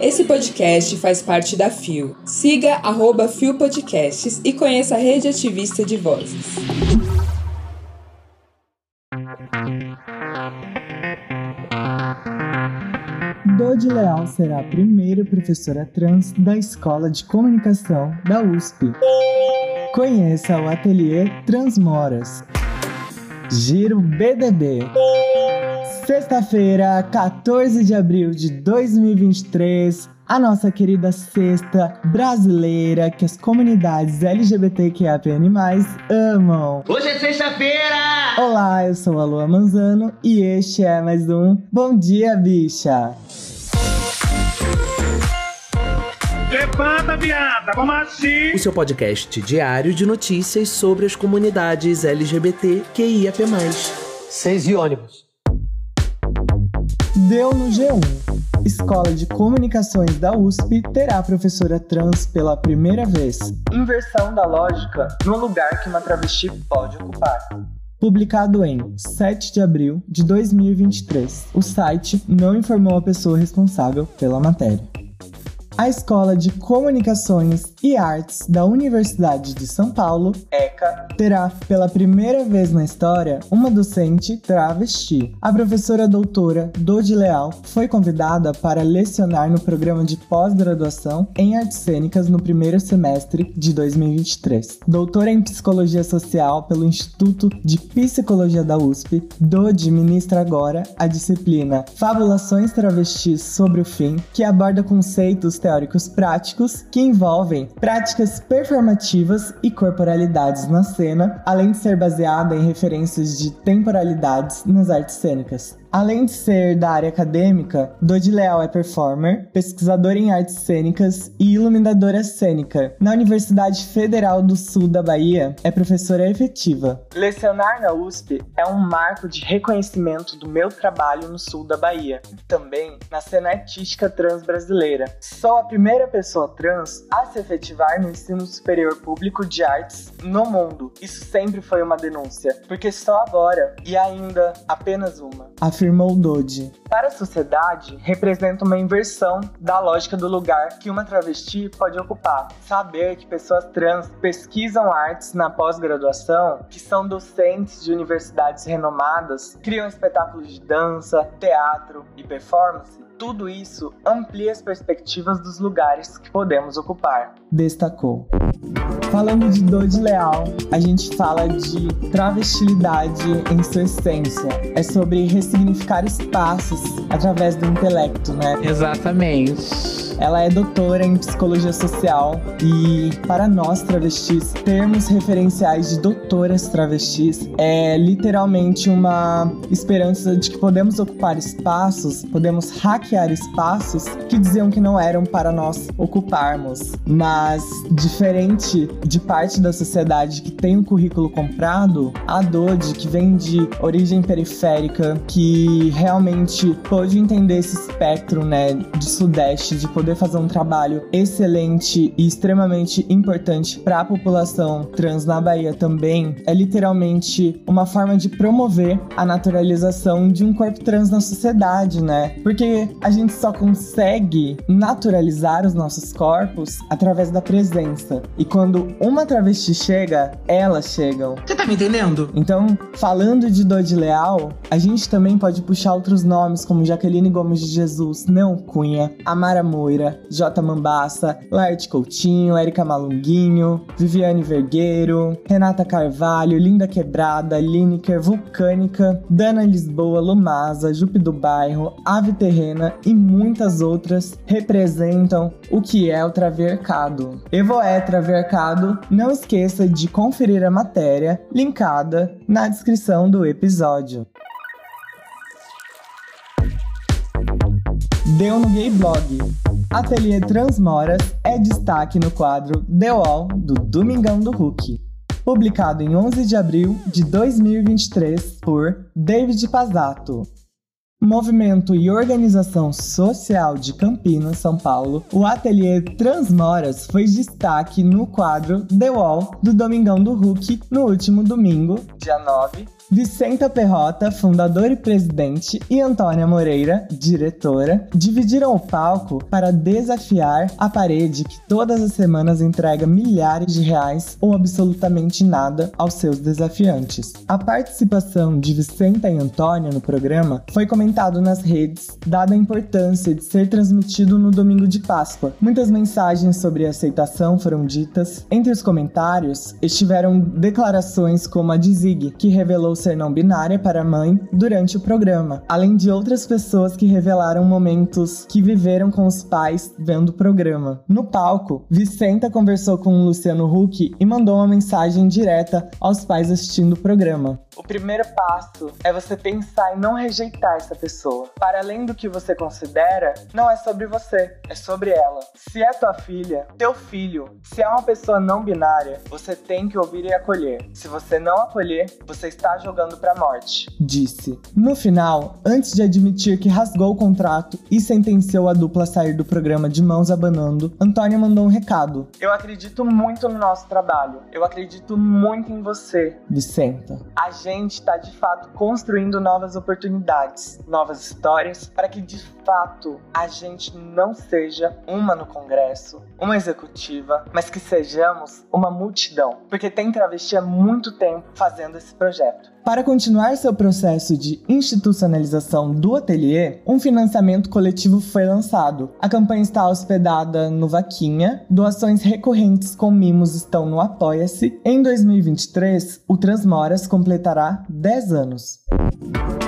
Esse podcast faz parte da FIO. Siga arroba FIO Podcasts e conheça a rede ativista de vozes. Dodi Leal será a primeira professora trans da Escola de Comunicação da USP. Conheça o Ateliê Transmoras. Giro BDB. Sexta-feira, 14 de abril de 2023, a nossa querida sexta brasileira que as comunidades LGBTQIAPN+, amam. Hoje é sexta-feira! Olá, eu sou a Lua Manzano e este é mais um Bom Dia Bicha. Levanta, viada, vamos assim! O seu podcast diário de notícias sobre as comunidades LGBT QIAP+. Seis e ônibus. Deu no G1. Escola de Comunicações da USP terá professora trans pela primeira vez. Inversão da lógica no lugar que uma travesti pode ocupar. Publicado em 7 de abril de 2023, o site não informou a pessoa responsável pela matéria. A Escola de Comunicações e Artes da Universidade de São Paulo, ECA, terá pela primeira vez na história uma docente travesti. A professora doutora Dodi Leal foi convidada para lecionar no programa de pós-graduação em artes cênicas no primeiro semestre de 2023. Doutora em Psicologia Social pelo Instituto de Psicologia da USP, Dodi ministra agora a disciplina Fabulações Travestis sobre o Fim, que aborda conceitos teóricos práticos que envolvem práticas performativas e corporalidades na cena, além de ser baseada em referências de temporalidades nas artes cênicas. Além de ser da área acadêmica, Dodi Leal é performer, pesquisadora em artes cênicas e iluminadora cênica. Na Universidade Federal do Sul da Bahia, é professora efetiva. Lecionar na USP é um marco de reconhecimento do meu trabalho no sul da Bahia, e também na cena artística trans brasileira. Sou a primeira pessoa trans a se efetivar no ensino superior público de artes no mundo. Isso sempre foi uma denúncia, porque só agora, e ainda apenas uma, afirmou Dodi. Para a sociedade, representa uma inversão da lógica do lugar que uma travesti pode ocupar. Saber que pessoas trans pesquisam artes na pós-graduação, que são docentes de universidades renomadas, criam espetáculos de dança, teatro e performance, tudo isso amplia as perspectivas dos lugares que podemos ocupar, destacou. Falando de Dodi Leal, a gente fala de travestilidade em sua essência. É sobre ressignificar espaços através do intelecto, né? Exatamente. Ela é doutora em psicologia social e para nós travestis, termos referenciais de doutoras travestis é literalmente uma esperança de que podemos ocupar espaços, podemos hackear espaços que diziam que não eram para nós ocuparmos. Mas diferente de parte da sociedade que tem um currículo comprado, a Dodi, que vem de origem periférica, que realmente pôde entender esse espectro, né, de sudeste, de poder fazer um trabalho excelente e extremamente importante para a população trans na Bahia também, é literalmente uma forma de promover a naturalização de um corpo trans na sociedade, né? Porque a gente só consegue naturalizar os nossos corpos através da presença. E quando uma travesti chega, elas chegam. Você tá me entendendo? Então, falando de Dodi Leal, a gente também pode puxar outros nomes como Jaqueline Gomes de Jesus, Não Cunha, Amara Moira, J. Mambassa, Laerte Coutinho, Érica Malunguinho, Viviane Vergueiro, Renata Carvalho, Linda Quebrada, Lineker, Vulcânica, Dana Lisboa, Lumasa, Jupe do Bairro, Ave Terrena e muitas outras representam o que é o Travercado. Evoé Travercado, não esqueça de conferir a matéria linkada na descrição do episódio. Deu no Gay Blog. Ateliê Transmoras é destaque no quadro The Wall do Domingão do Hulk. Publicado em 11 de abril de 2023 por David Pazato. Movimento e Organização Social de Campinas, São Paulo, o Ateliê Transmoras foi destaque no quadro The Wall do Domingão do Hulk no último domingo, dia 9, Vicenta Perrota, fundador e presidente, e Antônia Moreira, diretora, dividiram o palco para desafiar a parede que todas as semanas entrega milhares de reais ou absolutamente nada aos seus desafiantes. A participação de Vicenta e Antônia no programa foi comentado nas redes, dada a importância de ser transmitido no domingo de Páscoa. Muitas mensagens sobre aceitação foram ditas. Entre os comentários estiveram declarações como a de Zig, que revelou ser não binária para a mãe durante o programa, além de outras pessoas que revelaram momentos que viveram com os pais vendo o programa. No palco, Vicenta conversou com Luciano Huck e mandou uma mensagem direta aos pais assistindo o programa. O primeiro passo é você pensar em não rejeitar essa pessoa. Para além do que você considera, não é sobre você, é sobre ela. Se é tua filha, teu filho, se é uma pessoa não binária, você tem que ouvir e acolher. Se você não acolher, você está jogando pra morte, disse. No final, antes de admitir que rasgou o contrato e sentenciou a dupla a sair do programa de mãos abanando, Antônia mandou um recado. Eu acredito muito no nosso trabalho. Eu acredito muito em você, Vicenta. A gente está de fato construindo novas oportunidades, novas histórias, para que de fato a gente não seja uma no Congresso, uma executiva, mas que sejamos uma multidão. Porque tem travesti há muito tempo fazendo esse projeto. Para continuar seu processo de institucionalização do ateliê, um financiamento coletivo foi lançado. A campanha está hospedada no Vaquinha, doações recorrentes com mimos estão no Apoia-se. Em 2023, o Transmoras completará 10 anos.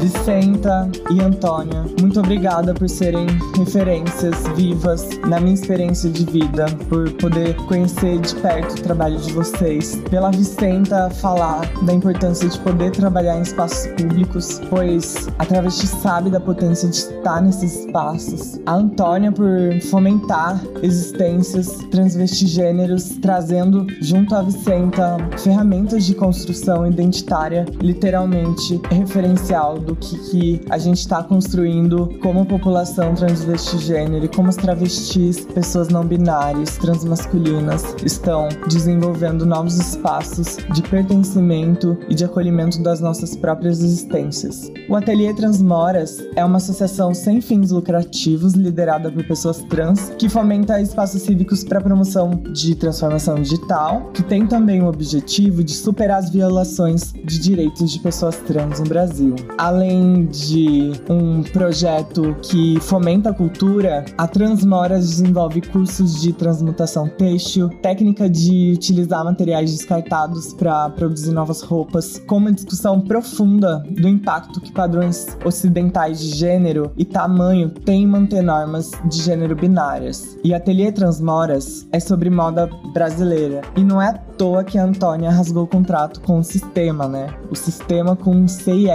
Vicenta e Antônia, muito obrigada por serem referências vivas na minha experiência de vida, por poder conhecer de perto o trabalho de vocês, pela Vicenta falar da importância de poder trabalhar em espaços públicos, pois a travesti sabe da potência de estar nesses espaços. A Antônia por fomentar existências transvestigêneros, trazendo junto à Vicenta ferramentas de construção identitária, literalmente referencial do que, que a gente está construindo como população transvestigênero e como as travestis, pessoas não binárias, transmasculinas estão desenvolvendo novos espaços de pertencimento e de acolhimento das nossas próprias existências. O Ateliê Transmoras é uma associação sem fins lucrativos liderada por pessoas trans que fomenta espaços cívicos para promoção de transformação digital, que tem também o objetivo de superar as violações de direitos de pessoas trans no Brasil. Além de um projeto que fomenta a cultura, a Transmoras desenvolve cursos de transmutação têxtil, técnica de utilizar materiais descartados para produzir novas roupas, com uma discussão profunda do impacto que padrões ocidentais de gênero e tamanho têm em manter normas de gênero binárias. E Ateliê Transmoras é sobre moda brasileira. E não é à toa que a Antônia rasgou o contrato com o sistema, né? O sistema com um C e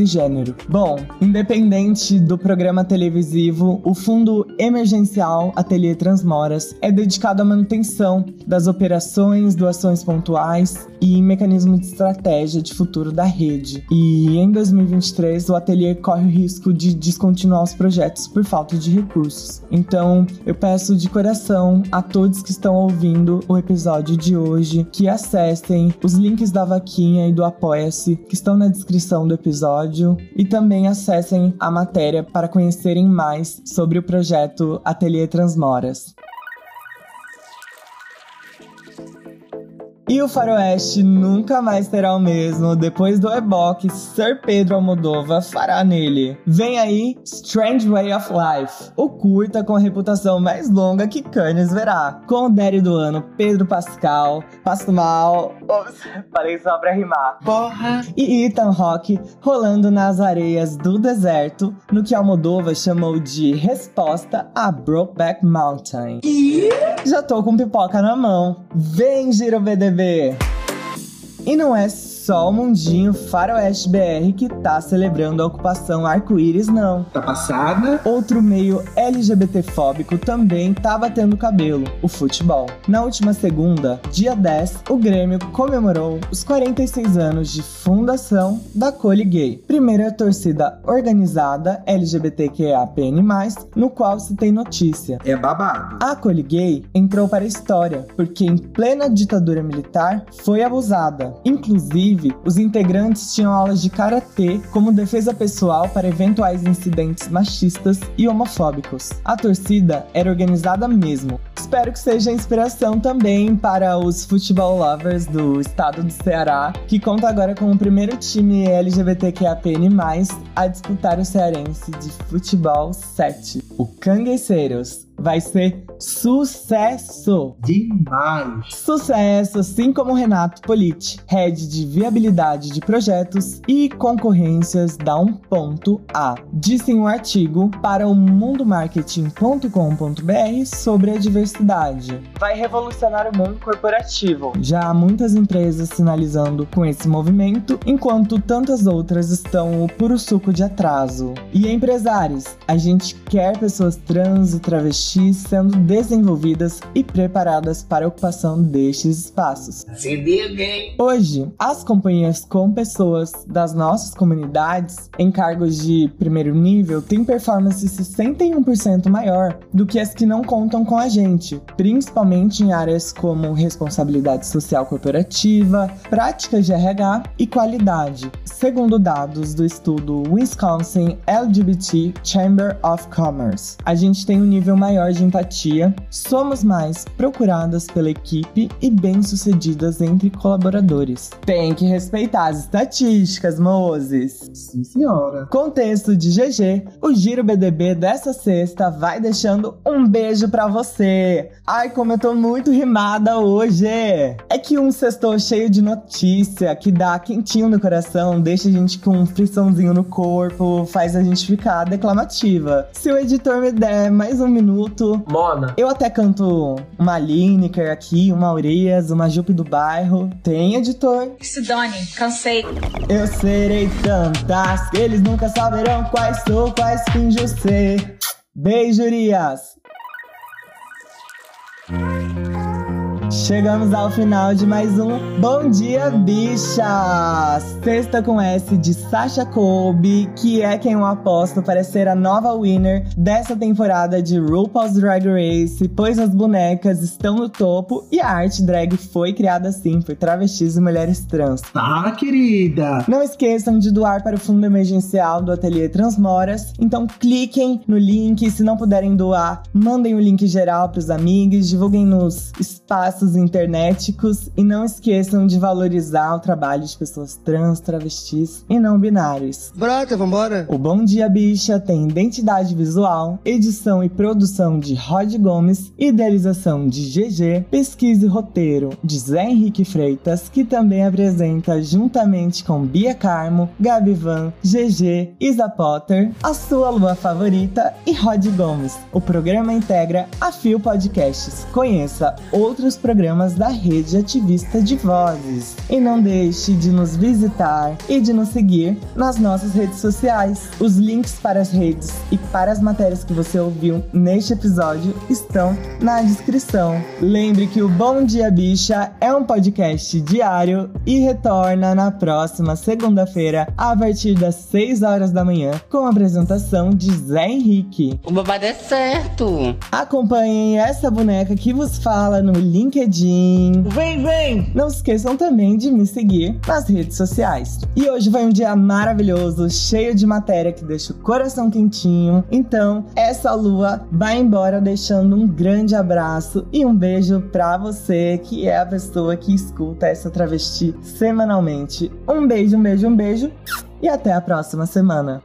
S, de cisgênero. Bom, independente do programa televisivo, o Fundo Emergencial Ateliê Transmoras é dedicado à manutenção das operações, doações pontuais e mecanismo de estratégia de futuro da rede. E em 2023, o ateliê corre o risco de descontinuar os projetos por falta de recursos. Então, eu peço de coração a todos que estão ouvindo o episódio de hoje que acessem os links da vaquinha e do Apoia-se que estão na descrição do episódio e também acessem a matéria para conhecerem mais sobre o projeto Ateliê Transmoras. E o Faroeste nunca mais terá o mesmo depois do Eboque Sir Pedro Almodova fará nele. Vem aí Strange Way of Life, o curta com a reputação mais longa que Cannes verá. Com o Daddy do ano Pedro Pascal, Pasto Mal, ops, falei só pra rimar. Porra! E Ethan Hawke rolando nas areias do deserto, no que Almodova chamou de resposta a Brokeback Mountain. E já tô com pipoca na mão. Vem, Giro BDB! E não é só o mundinho Faroeste BR que tá celebrando a ocupação arco-íris, não. Tá passada? Outro meio LGBTfóbico também tá batendo cabelo, o futebol. Na última segunda, dia 10, o Grêmio comemorou os 46 anos de fundação da Cole Gay, primeira torcida organizada LGBTQIAPN+, no qual se tem notícia. É babado. A Cole Gay entrou para a história porque em plena ditadura militar foi abusada. Inclusive, Inclusive, os integrantes tinham aulas de karatê como defesa pessoal para eventuais incidentes machistas e homofóbicos. A torcida era organizada mesmo. Espero que seja inspiração também para os futebol lovers do estado do Ceará, que conta agora com o primeiro time LGBTQAPN+, a disputar o cearense de futebol 7, o Cangueceiros vai ser sucesso. Demais. Sucesso, assim como Renato Politi, head de viabilidade de projetos e concorrências da um ponto A. Disse em um artigo para o mundomarketing.com.br sobre a diversidade. Vai revolucionar o mundo corporativo. Já há muitas empresas sinalizando com esse movimento, enquanto tantas outras estão o puro suco de atraso. E empresários, a gente quer pessoas trans e travestis sendo desenvolvidas e preparadas para a ocupação destes espaços. Se hein? Hoje, as companhias com pessoas das nossas comunidades em cargos de primeiro nível têm performance 61% maior do que as que não contam com a gente, principalmente em áreas como responsabilidade social corporativa, práticas de RH e qualidade, segundo dados do estudo Wisconsin LGBT Chamber of Commerce. A gente tem um nível maior de empatia, somos mais procuradas pela equipe e bem-sucedidas entre colaboradores. Tem que respeitar as estatísticas, Moses. Sim, senhora. Contexto de GG, o Giro BDB dessa sexta vai deixando um beijo para você. Ai, como eu tô muito rimada hoje. É que um sextou cheio de notícia, que dá quentinho no coração, deixa a gente com um friçãozinho no corpo, faz a gente ficar declamativa. Se o editor me der mais um minuto, Mona. eu até canto uma Lineker aqui, uma Urias, uma Jupe do bairro. Tem editor. Se dane, cansei. Eu serei tantas que eles nunca saberão quais sou, quais finjo ser. Beijo, Urias. Chegamos ao final de mais um Bom Dia Bicha! Sexta com S de Sasha Colby, que é quem eu aposto para ser a nova winner dessa temporada de RuPaul's Drag Race, pois as bonecas estão no topo e a arte drag foi criada assim por travestis e mulheres trans. Tá, querida. Não esqueçam de doar para o fundo emergencial do Ateliê Transmoras. Então cliquem no link. Se não puderem doar, mandem o link geral para os amigos, divulguem nos espaços internéticos e não esqueçam de valorizar o trabalho de pessoas trans, travestis e não binários. Brota, vambora. O Bom Dia Bicha tem identidade visual, edição e produção de Rod Gomes, idealização de GG, pesquisa e roteiro de Zé Henrique Freitas, que também apresenta juntamente com Bia Carmo, Gabi Van, GG, Isa Potter, a sua lua favorita e Rod Gomes. O programa integra a Fio Podcasts. Conheça outros programas da rede ativista de vozes. E não deixe de nos visitar e de nos seguir nas nossas redes sociais. Os links para as redes e para as matérias que você ouviu neste episódio estão na descrição. Lembre que o Bom Dia Bicha é um podcast diário e retorna na próxima segunda-feira a partir das 6 horas da manhã com a apresentação de Zé Henrique. O babado é certo. Acompanhem essa boneca que vos fala no LinkedIn. Vem, vem. Não se esqueçam também de me seguir nas redes sociais. E hoje foi um dia maravilhoso, cheio de matéria que deixa o coração quentinho. Então, essa lua vai embora deixando um grande abraço e um beijo pra você, que é a pessoa que escuta essa travesti semanalmente. Um beijo, um beijo, um beijo e até a próxima semana.